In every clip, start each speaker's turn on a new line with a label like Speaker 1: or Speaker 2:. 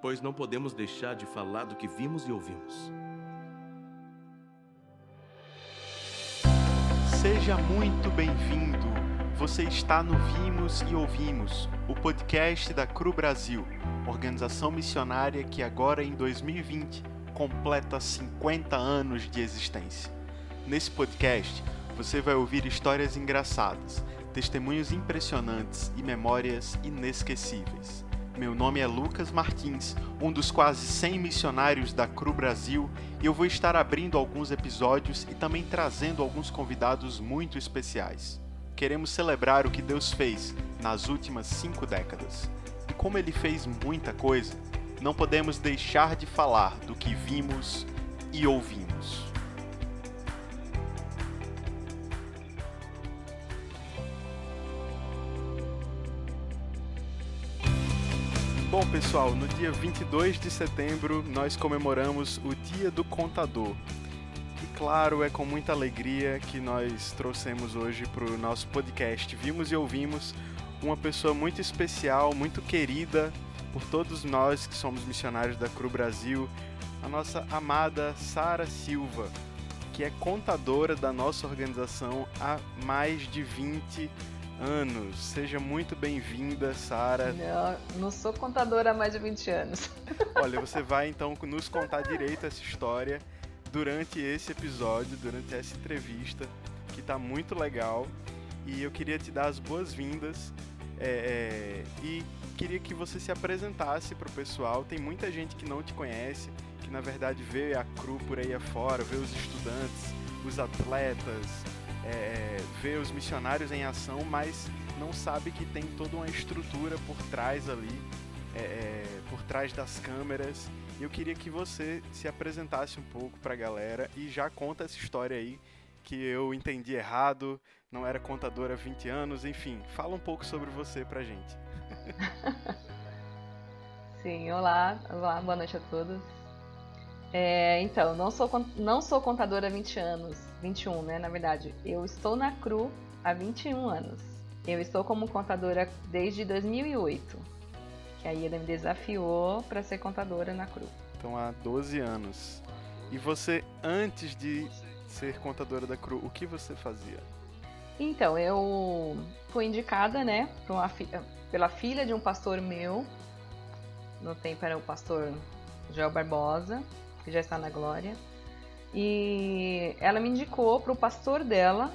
Speaker 1: pois não podemos deixar de falar do que vimos e ouvimos.
Speaker 2: Seja muito bem-vindo. Você está no Vimos e Ouvimos, o podcast da CRU Brasil, organização missionária que agora em 2020 completa 50 anos de existência. Nesse podcast, você vai ouvir histórias engraçadas, testemunhos impressionantes e memórias inesquecíveis. Meu nome é Lucas Martins, um dos quase 100 missionários da CRU Brasil, e eu vou estar abrindo alguns episódios e também trazendo alguns convidados muito especiais. Queremos celebrar o que Deus fez nas últimas cinco décadas. E como Ele fez muita coisa, não podemos deixar de falar do que vimos e ouvimos. Pessoal, no dia 22 de setembro nós comemoramos o Dia do Contador. E claro, é com muita alegria que nós trouxemos hoje para o nosso podcast Vimos e Ouvimos uma pessoa muito especial, muito querida por todos nós que somos missionários da CRU Brasil, a nossa amada Sara Silva, que é contadora da nossa organização há mais de 20 anos. Seja muito bem-vinda, Sara.
Speaker 3: Não, não sou contadora há mais de 20 anos.
Speaker 2: Olha, você vai então nos contar direito essa história durante esse episódio, durante essa entrevista, que está muito legal. E eu queria te dar as boas-vindas é, é, e queria que você se apresentasse para o pessoal. Tem muita gente que não te conhece, que na verdade vê a CRU por aí afora, vê os estudantes, os atletas, é, vê os missionários em ação, mas não sabe que tem toda uma estrutura por trás ali, é, é por trás das câmeras. Eu queria que você se apresentasse um pouco para a galera e já conta essa história aí que eu entendi errado, não era contadora há 20 anos, enfim, fala um pouco sobre você pra gente.
Speaker 3: Sim, olá, olá, boa noite a todos. É, então, não sou, não sou contadora há 20 anos, 21, né? Na verdade, eu estou na CRU há 21 anos. Eu estou como contadora desde 2008, que a IEDA me desafiou para ser contadora na CRU.
Speaker 2: Então, há 12 anos. E você, antes de ser contadora da CRU, o que você fazia?
Speaker 3: Então, eu fui indicada, né, fi pela filha de um pastor meu. No tempo era o pastor Joel Barbosa que já está na glória. E ela me indicou para o pastor dela,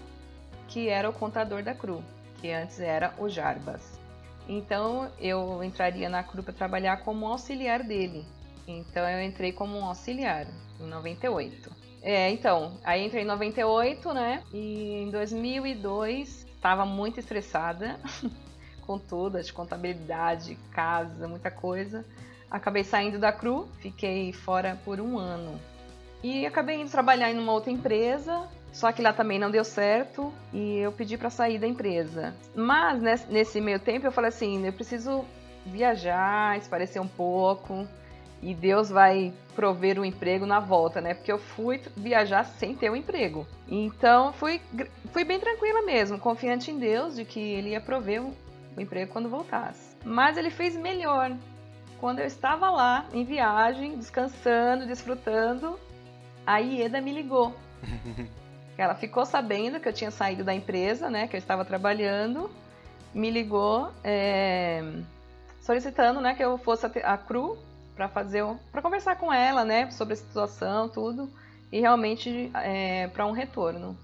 Speaker 3: que era o contador da CRU, que antes era o Jarbas. Então eu entraria na CRU para trabalhar como auxiliar dele. Então eu entrei como um auxiliar em 98. É, então, aí entrei em 98, né? E em 2002 estava muito estressada com tudo, de contabilidade, casa, muita coisa. Acabei saindo da CRU, fiquei fora por um ano. E acabei indo trabalhar em uma outra empresa, só que lá também não deu certo e eu pedi para sair da empresa. Mas nesse meio tempo eu falei assim, eu preciso viajar, esparecer um pouco e Deus vai prover um emprego na volta, né? Porque eu fui viajar sem ter um emprego. Então fui, fui bem tranquila mesmo, confiante em Deus de que Ele ia prover um, um emprego quando voltasse. Mas Ele fez melhor quando eu estava lá em viagem, descansando, desfrutando, a Ieda me ligou. Ela ficou sabendo que eu tinha saído da empresa, né, que eu estava trabalhando, me ligou é, solicitando, né, que eu fosse a CRU para fazer, para conversar com ela, né, sobre a situação, tudo, e realmente é, para um retorno.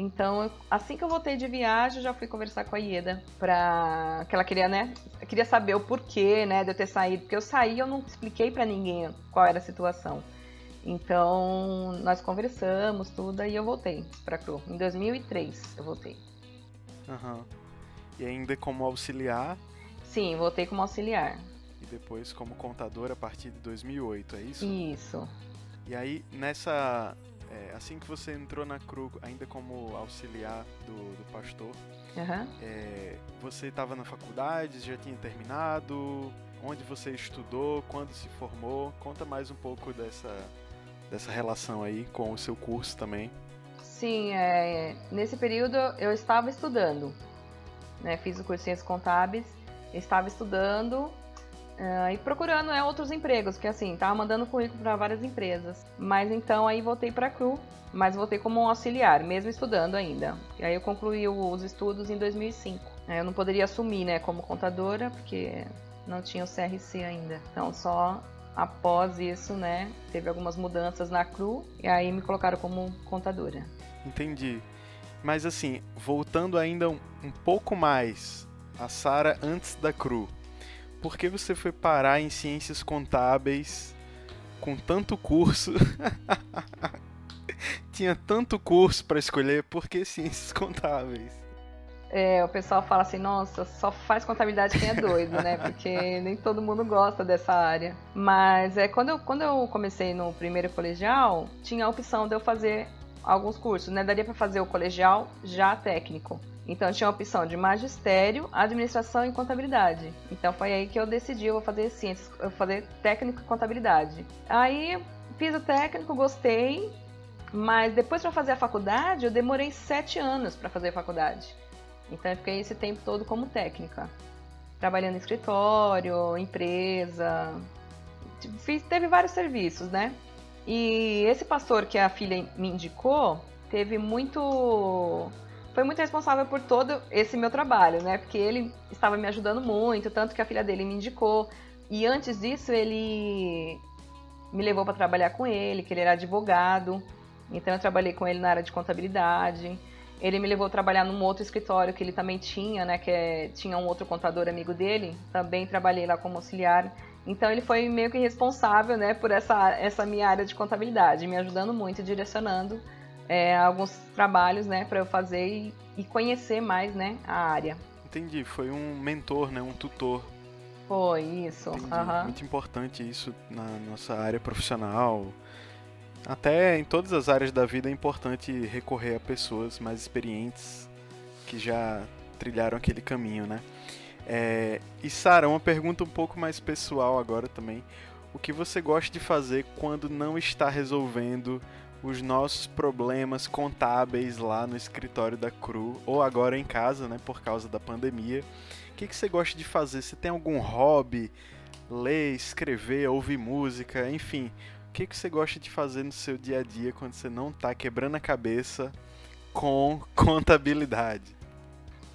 Speaker 3: Então, assim que eu voltei de viagem, já fui conversar com a Ieda para que ela queria, né, queria saber o porquê, né, de eu ter saído, porque eu saí, eu não expliquei para ninguém qual era a situação. Então, nós conversamos tudo e eu voltei para Cru. Em 2003 eu voltei.
Speaker 2: Uhum. E ainda como auxiliar?
Speaker 3: Sim, voltei como auxiliar.
Speaker 2: E depois como contador a partir de 2008, é isso?
Speaker 3: Isso.
Speaker 2: E aí, nessa é, assim que você entrou na CRU, ainda como auxiliar do, do pastor,
Speaker 3: uhum.
Speaker 2: é, você estava na faculdade, já tinha terminado? Onde você estudou? Quando se formou? Conta mais um pouco dessa, dessa relação aí com o seu curso também.
Speaker 3: Sim, é, nesse período eu estava estudando. Né, fiz o curso de Ciências Contábeis, estava estudando Uh, e procurando né, outros empregos, porque assim, tava mandando currículo para várias empresas. Mas então aí voltei para a CRU, mas voltei como um auxiliar, mesmo estudando ainda. E aí eu concluí os estudos em 2005. Eu não poderia assumir, né, como contadora, porque não tinha o CRC ainda. Então só após isso, né, teve algumas mudanças na CRU e aí me colocaram como contadora.
Speaker 2: Entendi. Mas assim, voltando ainda um, um pouco mais a Sara antes da CRU por que você foi parar em ciências contábeis com tanto curso? Tinha tanto curso para escolher, por que ciências contábeis?
Speaker 3: É, o pessoal fala assim, nossa, só faz contabilidade quem é doido, né? Porque nem todo mundo gosta dessa área. Mas é quando eu, quando eu comecei no primeiro colegial, tinha a opção de eu fazer alguns cursos, né? Daria para fazer o colegial já técnico. Então tinha a opção de magistério, administração e contabilidade. Então foi aí que eu decidi, eu vou fazer ciências, eu vou fazer técnico e contabilidade. Aí fiz o técnico, gostei, mas depois para fazer a faculdade eu demorei sete anos para fazer a faculdade. Então eu fiquei esse tempo todo como técnica, trabalhando em escritório, empresa, fiz, teve vários serviços, né? E esse pastor que a filha me indicou teve muito foi muito responsável por todo esse meu trabalho, né? Porque ele estava me ajudando muito, tanto que a filha dele me indicou. E antes disso, ele me levou para trabalhar com ele, que ele era advogado. Então eu trabalhei com ele na área de contabilidade. Ele me levou a trabalhar num outro escritório que ele também tinha, né? Que é, tinha um outro contador amigo dele. Também trabalhei lá como auxiliar. Então ele foi meio que responsável, né, por essa, essa minha área de contabilidade, me ajudando muito, direcionando é, alguns trabalhos, né, para eu fazer e, e, conhecer mais, né, a área.
Speaker 2: Entendi, foi um mentor, né, um tutor.
Speaker 3: Foi isso. Uhum.
Speaker 2: Muito importante isso na nossa área profissional. Até em todas as áreas da vida é importante recorrer a pessoas mais experientes que já trilharam aquele caminho, né? É, e Sara, uma pergunta um pouco mais pessoal agora também. O que você gosta de fazer quando não está resolvendo os nossos problemas contábeis lá no escritório da Cru, ou agora em casa, né, por causa da pandemia. O que, que você gosta de fazer? Você tem algum hobby? Ler, escrever, ouvir música, enfim. O que, que você gosta de fazer no seu dia a dia quando você não está quebrando a cabeça com contabilidade?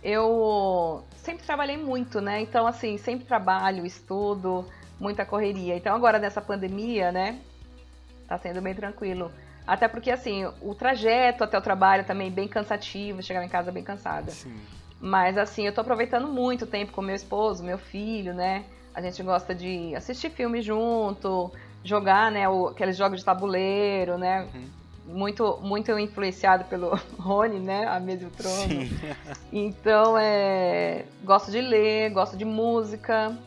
Speaker 3: Eu sempre trabalhei muito, né? Então, assim, sempre trabalho, estudo, muita correria. Então, agora nessa pandemia, né? Tá sendo bem tranquilo. Até porque, assim, o trajeto até o trabalho também é bem cansativo, chegava em casa bem cansada. Sim. Mas, assim, eu tô aproveitando muito o tempo com meu esposo, meu filho, né? A gente gosta de assistir filme junto, jogar, né, o, aqueles jogos de tabuleiro, né? Uhum. Muito, muito influenciado pelo Rony, né? A Mesa e o Trono. Sim. Então, é, gosto de ler, gosto de música.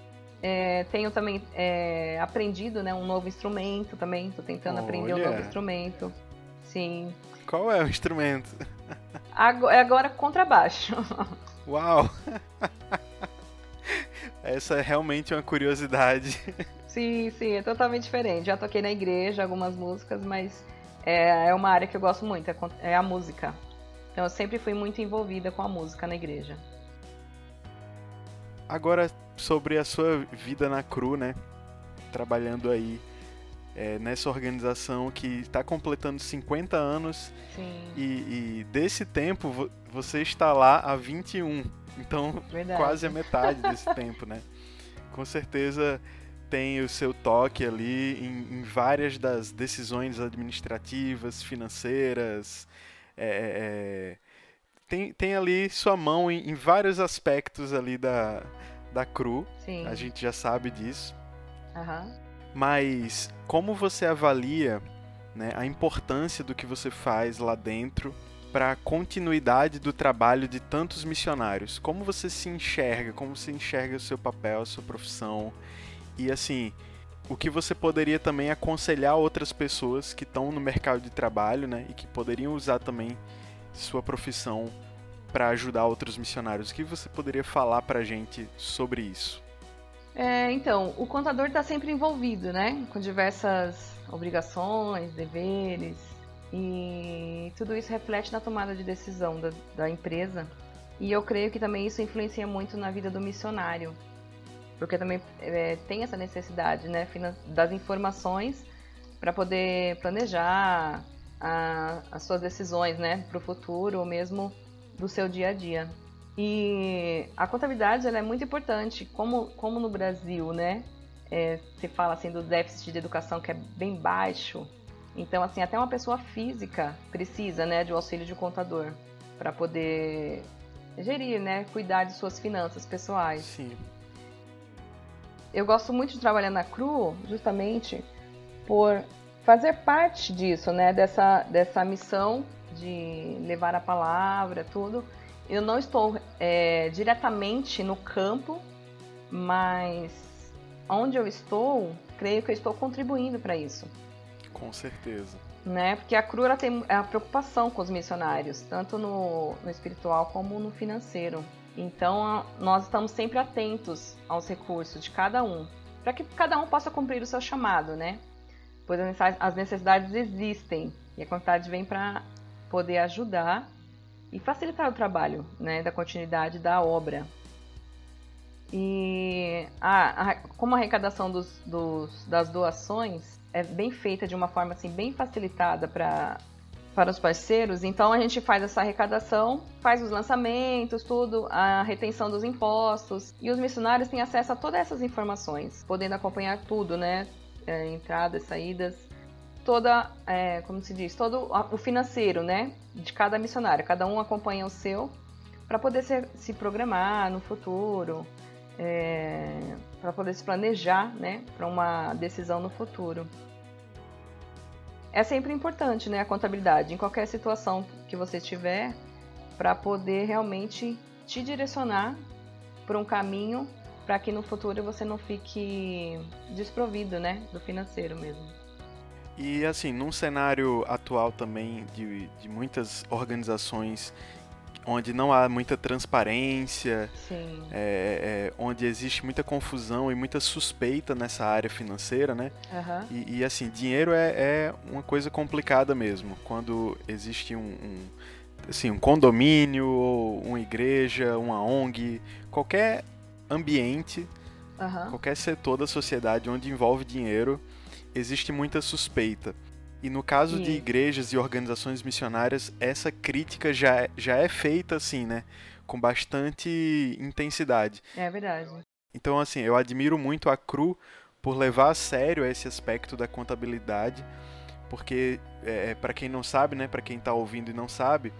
Speaker 3: É, tenho também é, aprendido né, um novo instrumento também. Tô tentando Olha. aprender um novo instrumento. Sim.
Speaker 2: Qual é o instrumento?
Speaker 3: Agora, é agora contrabaixo.
Speaker 2: Uau! Essa é realmente uma curiosidade.
Speaker 3: Sim, sim, é totalmente diferente. Já toquei na igreja algumas músicas, mas é, é uma área que eu gosto muito, é, é a música. Então eu sempre fui muito envolvida com a música na igreja.
Speaker 2: Agora, sobre a sua vida na CRU, né? Trabalhando aí é, nessa organização que está completando 50 anos. E, e, desse tempo você está lá há 21. Então, Verdade. quase a metade desse tempo, né? Com certeza tem o seu toque ali em, em várias das decisões administrativas, financeiras. É, é, é tem, tem ali sua mão em, em vários aspectos ali da, da Cru. Sim. A gente já sabe disso.
Speaker 3: Uhum.
Speaker 2: Mas como você avalia né, a importância do que você faz lá dentro para a continuidade do trabalho de tantos missionários? Como você se enxerga? Como você enxerga o seu papel, a sua profissão? E assim, o que você poderia também aconselhar outras pessoas que estão no mercado de trabalho, né, e que poderiam usar também sua profissão para ajudar outros missionários. O que você poderia falar para a gente sobre isso?
Speaker 3: É, então, o contador está sempre envolvido, né, com diversas obrigações, deveres, e tudo isso reflete na tomada de decisão da, da empresa. E eu creio que também isso influencia muito na vida do missionário. porque também é, tem essa necessidade, né, das informações para poder planejar a, as suas decisões, né, para o futuro ou mesmo do seu dia a dia. E a contabilidade ela é muito importante, como, como no Brasil, né, é, se fala assim do déficit de educação que é bem baixo. Então, assim, até uma pessoa física precisa, né, de um auxílio de um contador para poder gerir, né, cuidar de suas finanças pessoais.
Speaker 2: Sim.
Speaker 3: Eu gosto muito de trabalhar na CRU, justamente por fazer parte disso, né, dessa, dessa missão de levar a palavra, tudo. Eu não estou é, diretamente no campo, mas onde eu estou, creio que eu estou contribuindo para isso.
Speaker 2: Com certeza.
Speaker 3: Né? Porque a CRU ela tem a preocupação com os missionários, tanto no, no espiritual como no financeiro. Então, nós estamos sempre atentos aos recursos de cada um, para que cada um possa cumprir o seu chamado, né? Pois as necessidades existem e a quantidade vem para poder ajudar e facilitar o trabalho, né, da continuidade da obra. E a, a, como a arrecadação dos, dos, das doações é bem feita de uma forma assim bem facilitada para para os parceiros, então a gente faz essa arrecadação, faz os lançamentos, tudo, a retenção dos impostos e os missionários têm acesso a todas essas informações, podendo acompanhar tudo, né? É, entradas, saídas, toda, é, como se diz, todo o financeiro, né? De cada missionário, cada um acompanha o seu para poder se, se, programar no futuro, é, para poder se planejar, né? Para uma decisão no futuro é sempre importante, né, a contabilidade, em qualquer situação que você tiver, para poder realmente te direcionar por um caminho para que no futuro você não fique desprovido, né, do financeiro mesmo.
Speaker 2: E assim, num cenário atual também de, de muitas organizações onde não há muita transparência, é, é, onde existe muita confusão e muita suspeita nessa área financeira, né?
Speaker 3: Uhum.
Speaker 2: E, e, assim, dinheiro é, é, uma coisa complicada mesmo. Quando existe um, um, assim, um condomínio, ou uma igreja, uma ONG, qualquer ambiente,
Speaker 3: uhum.
Speaker 2: qualquer setor da sociedade onde envolve dinheiro, existe muita suspeita. E no caso de igrejas e organizações missionárias, essa crítica já, é, já é feita assim, né? Com bastante intensidade.
Speaker 3: É verdade.
Speaker 2: Então, assim, eu admiro muito a CRU por levar a sério esse aspecto da contabilidade, porque, é, é para quem não sabe, né? Para quem está ouvindo e não sabe,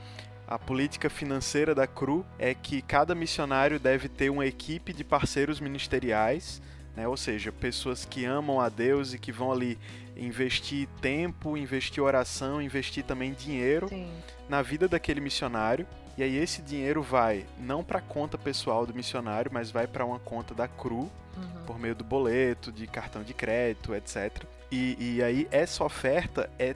Speaker 2: a política financeira da CRU é que cada missionário deve ter uma equipe de parceiros ministeriais né? Ou seja, pessoas que amam a Deus e que vão ali investir tempo, investir oração, investir também dinheiro
Speaker 3: Sim.
Speaker 2: na vida daquele missionário. E aí esse dinheiro vai não para a conta pessoal do missionário, mas vai para uma conta da CRU, uhum. por meio do boleto, de cartão de crédito, etc. E, e aí essa oferta é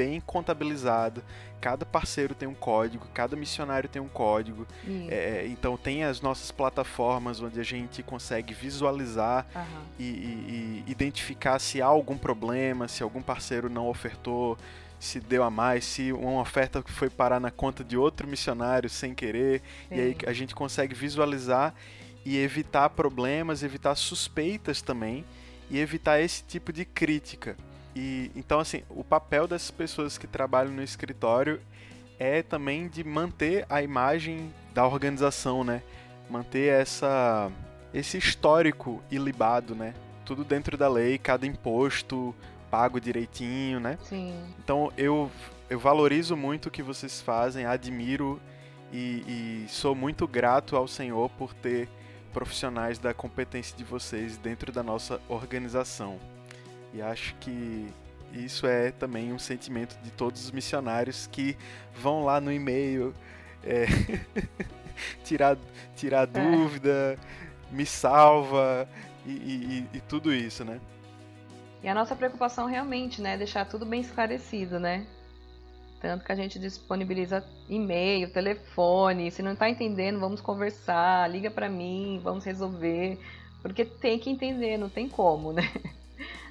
Speaker 2: bem contabilizada, cada parceiro tem um código, cada missionário tem um código. É, então tem as nossas plataformas onde a gente consegue visualizar
Speaker 3: uhum.
Speaker 2: e, e, e, identificar se há algum problema, se algum parceiro não ofertou, se deu a mais, se uma oferta foi parar na conta de outro missionário sem querer. Sim. E aí a gente consegue visualizar e evitar problemas, evitar suspeitas também e evitar esse tipo de crítica. E então assim, o papel dessas pessoas que trabalham no escritório é também de manter a imagem da organização, né? Manter essa esse histórico ilibado, né? Tudo dentro da lei, cada imposto pago direitinho, né?
Speaker 3: Sim.
Speaker 2: Então eu eu valorizo muito o que vocês fazem, admiro e, e sou muito grato ao Senhor por ter profissionais da competência de vocês dentro da nossa organização. E acho que isso é também um sentimento de todos os missionários que vão lá no e-mail é, tirar, tirar é. dúvida, me salva e, e, e, tudo isso, né?
Speaker 3: E a nossa preocupação realmente, né, é deixar tudo bem esclarecido, né? Tanto que a gente disponibiliza e-mail, telefone, se não está entendendo, vamos conversar, liga para mim, vamos resolver, porque tem que entender, não tem como, né?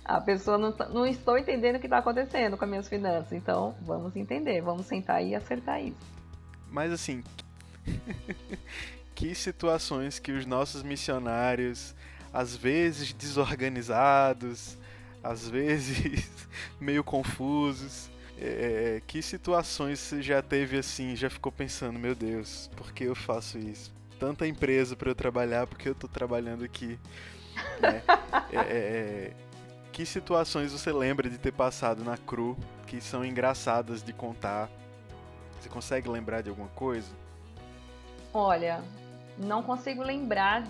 Speaker 3: a pessoa não, tá, não estou entendendo o que está acontecendo com as minhas finanças. Então, vamos entender, vamos sentar e acertar isso.
Speaker 2: Mas assim, que situações que os nossos missionários às vezes desorganizados, às vezes meio confusos. É, que situações você já teve assim, já ficou pensando, meu Deus, por que eu faço isso? Tanta empresa para eu trabalhar, porque eu tô trabalhando aqui. Né? É, é, é, que situações você lembra de ter passado na CRU que são engraçadas de contar? Você consegue lembrar de alguma coisa?
Speaker 3: Olha, não consigo lembrar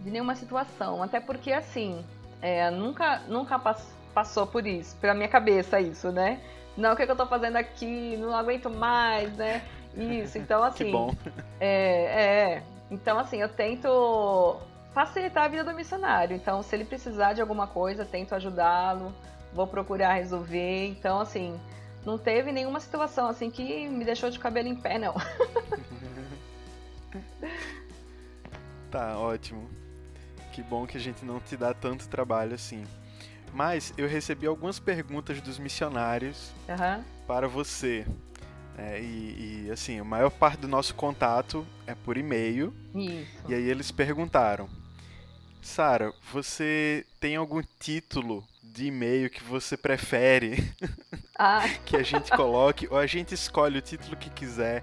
Speaker 3: de nenhuma situação, até porque assim, é, nunca, nunca pass passou por isso, pela minha cabeça isso, né? Não, o que, é que eu tô fazendo aqui? Não aguento mais, né? Isso, então assim.
Speaker 2: que bom.
Speaker 3: É, é. Então, assim, eu tento facilitar a vida do missionário. Então, se ele precisar de alguma coisa, tento ajudá-lo, vou procurar resolver. Então, assim, não teve nenhuma situação assim que me deixou de cabelo em pé, não.
Speaker 2: tá, ótimo. Que bom que a gente não te dá tanto trabalho assim. Mas eu recebi algumas perguntas dos missionários
Speaker 3: uhum.
Speaker 2: para você. É, e, e, assim, a maior parte do nosso contato é por e-mail.
Speaker 3: Isso.
Speaker 2: E aí eles perguntaram: Sara, você tem algum título de e-mail que você prefere
Speaker 3: ah.
Speaker 2: que a gente coloque? ou a gente escolhe o título que quiser?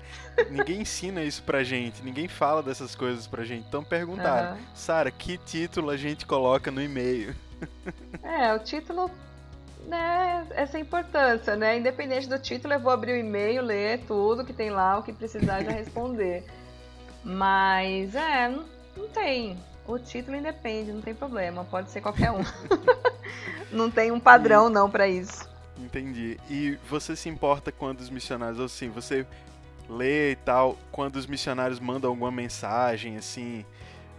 Speaker 2: Ninguém ensina isso pra gente, ninguém fala dessas coisas pra gente. Então perguntaram: uhum. Sara, que título a gente coloca no e-mail?
Speaker 3: É, o título né, essa importância, né? Independente do título, eu vou abrir o e-mail, ler tudo que tem lá, o que precisar já responder. Mas é, não, não, tem. O título independe, não tem problema, pode ser qualquer um. não tem um padrão e... não para isso.
Speaker 2: Entendi. E você se importa quando os missionários, assim, você lê e tal, quando os missionários mandam alguma mensagem assim,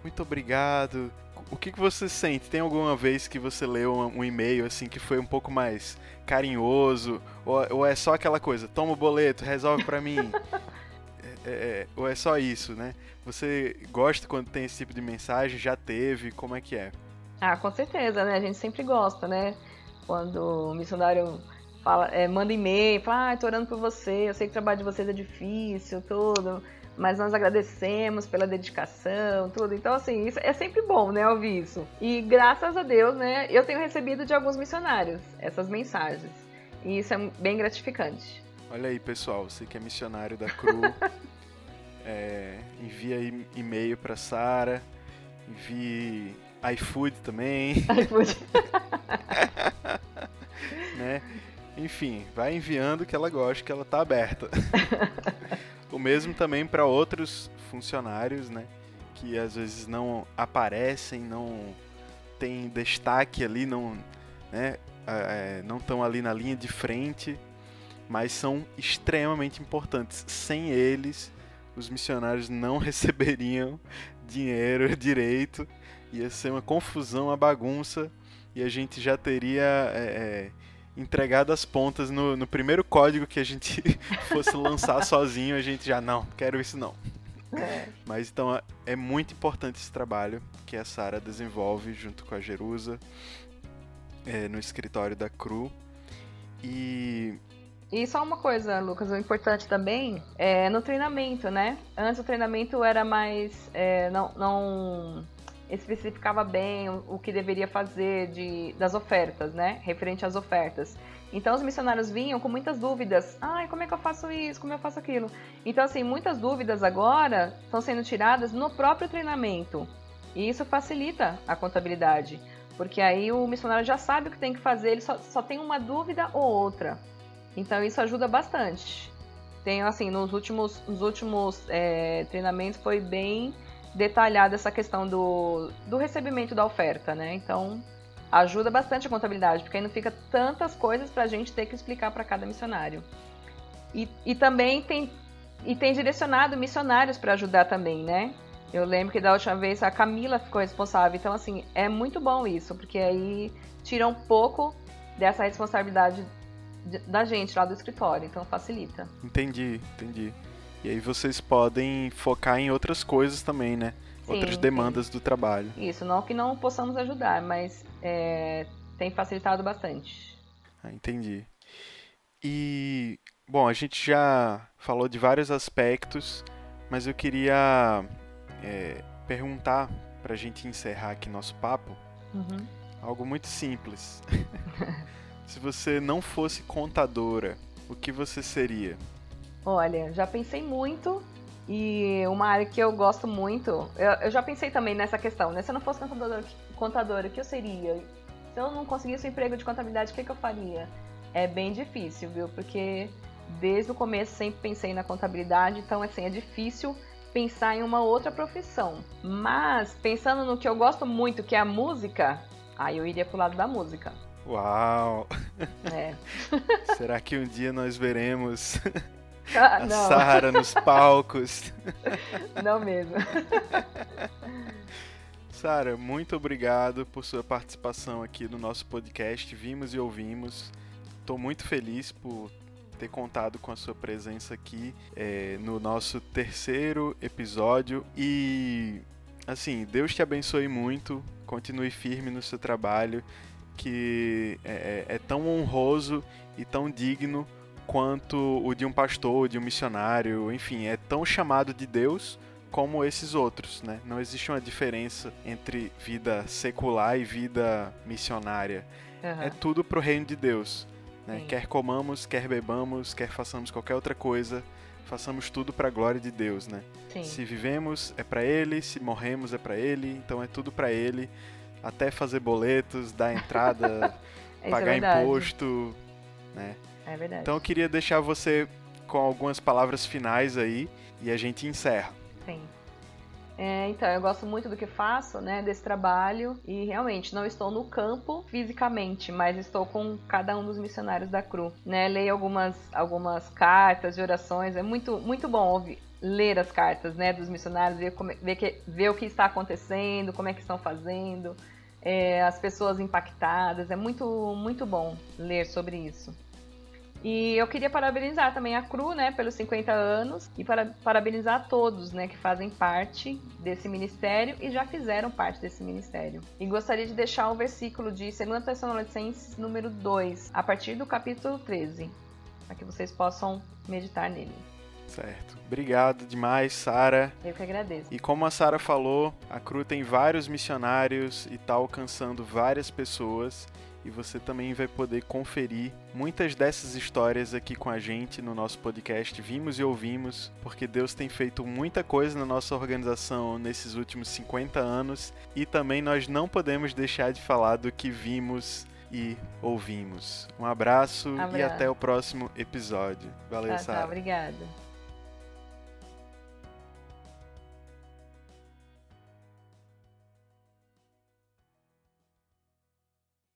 Speaker 2: muito obrigado, o que, que você sente? Tem alguma vez que você leu um, um e-mail assim que foi um pouco mais carinhoso? Ou, ou, é só aquela coisa, toma o boleto, resolve para mim? É, é, é, ou é só isso, né? Você gosta quando tem esse tipo de mensagem? Já teve? Como é que é?
Speaker 3: Ah, com certeza, né? A gente sempre gosta, né? Quando o missionário fala, é, manda e-mail, fala, ah, tô orando por você, eu sei que o trabalho de vocês é difícil, tudo mas nós agradecemos pela dedicação, tudo. Então, assim, isso é sempre bom, né, ouvir isso. E graças a Deus, né, eu tenho recebido de alguns missionários essas mensagens. E isso é bem gratificante.
Speaker 2: Olha aí, pessoal, você que é missionário da CRU, é, envia e-mail para Sara, envie iFood também.
Speaker 3: iFood.
Speaker 2: né? Enfim, vai enviando que ela gosta, que ela tá aberta. O mesmo também para outros funcionários, né? Que às vezes não aparecem, não tem destaque ali, não, né? É, não estão ali na linha de frente, mas são extremamente importantes. Sem eles, os missionários não receberiam dinheiro direito, ia ser uma confusão, uma bagunça, e a gente já teria é, é entregado as pontas no, no primeiro código que a gente fosse lançar sozinho, a gente já não, quero isso não.
Speaker 3: É.
Speaker 2: Mas então é muito importante esse trabalho que a Sara desenvolve junto com a Jerusa é, no escritório da CRU. E.
Speaker 3: E só uma coisa, Lucas, o importante também é no treinamento, né? Antes o treinamento era mais. É, não, não especificava bem o, o que deveria fazer de, das ofertas, né? Referente às ofertas. Então os missionários vinham com muitas dúvidas. Ai, como é que eu faço isso? Como eu faço aquilo? Então, assim, muitas dúvidas agora estão sendo tiradas no próprio treinamento. E isso facilita a contabilidade. Porque aí o missionário já sabe o que tem que fazer, ele só, só tem uma dúvida ou outra. Então isso ajuda bastante. Tem assim, nos últimos, nos últimos é, treinamentos foi bem detalhada essa questão do, do recebimento da oferta, né? Então, ajuda bastante a contabilidade, porque aí não fica tantas coisas para a gente ter que explicar para cada missionário. E, e também tem, e tem direcionado missionários para ajudar também, né? Eu lembro que da última vez a Camila ficou responsável. Então, assim, é muito bom isso, porque aí tira um pouco dessa responsabilidade da gente lá do escritório. Então, facilita.
Speaker 2: Entendi, entendi. E aí vocês podem focar em outras coisas também, né? Sim, outras demandas sim. do trabalho.
Speaker 3: Isso, não que não possamos ajudar, mas é, tem facilitado bastante.
Speaker 2: Ah, entendi. E, bom, a gente já falou de vários aspectos, mas eu queria é, perguntar pra gente encerrar aqui nosso papo,
Speaker 3: Uhum.
Speaker 2: algo muito simples. Se você não fosse contadora, o que você seria?
Speaker 3: Olha, já pensei muito e uma área que eu gosto muito, eu, eu já pensei também nessa questão, né? Se eu não fosse contadora, contadora, o que eu seria? Se eu não conseguisse um emprego de contabilidade, o que, que eu faria? É bem difícil, viu? Porque desde o começo sempre pensei na contabilidade, então assim, é difícil pensar em uma outra profissão. Mas pensando no que eu gosto muito, que é a música, aí eu iria pro lado da música.
Speaker 2: Uau!
Speaker 3: É.
Speaker 2: Será que um dia nós veremos
Speaker 3: Ah,
Speaker 2: a Sara nos palcos?
Speaker 3: não mesmo.
Speaker 2: Sara, muito obrigado por sua participação aqui no nosso podcast Vimos e Ouvimos. Estou muito feliz por ter contado com a sua presença aqui é, no nosso terceiro episódio e assim Deus te abençoe muito, continue firme no seu trabalho que é, é, é tão honroso e tão digno quanto o de um pastor, de um missionário, enfim, é tão chamado de Deus como esses outros, né? Não existe uma diferença entre vida secular e vida missionária.
Speaker 3: Aham.
Speaker 2: É tudo pro reino de Deus. Né? Quer comamos, quer bebamos, quer façamos qualquer outra coisa, façamos tudo para a glória de Deus, né?
Speaker 3: Sim.
Speaker 2: Se vivemos é para Ele, se morremos é para Ele, então é tudo para Ele. Até fazer boletos, dar entrada,
Speaker 3: é
Speaker 2: pagar
Speaker 3: verdade.
Speaker 2: imposto, né?
Speaker 3: É verdade.
Speaker 2: Então eu queria deixar você com algumas palavras finais aí e a gente encerra.
Speaker 3: Sim. É, então, eu gosto muito do que faço, né, desse trabalho, e realmente não estou no campo fisicamente, mas estou com cada um dos missionários da CRU, né, leio algumas, algumas cartas de orações, é muito, muito bom ouvir, ler as cartas, né, dos missionários, ver, como, é- ver, que, ver o que está acontecendo, como é que estão fazendo, é, as pessoas impactadas, é muito, muito bom ler sobre isso. E eu queria parabenizar também a CRU, né, pelos 50 anos e para, parabenizar a todos, né, que fazem parte desse ministério e já fizeram parte desse ministério. E gostaria de deixar o versículo de 2 Tessalonicenses número 2, a partir do capítulo 13, para que vocês possam meditar nele.
Speaker 2: Certo. Obrigado demais, Sara.
Speaker 3: Eu que agradeço.
Speaker 2: E como a Sara falou, a CRU tem vários missionários e está alcançando várias pessoas. E você também vai poder conferir muitas dessas histórias aqui com a gente no nosso podcast Vimos e Ouvimos, porque Deus tem feito muita coisa na nossa organização nesses últimos 50 anos e também nós não podemos deixar de falar do que vimos e ouvimos. Um abraço, e
Speaker 3: Abraço.
Speaker 2: até o próximo episódio. Valeu,
Speaker 3: Tá,
Speaker 2: Sara.
Speaker 3: tá, obrigada.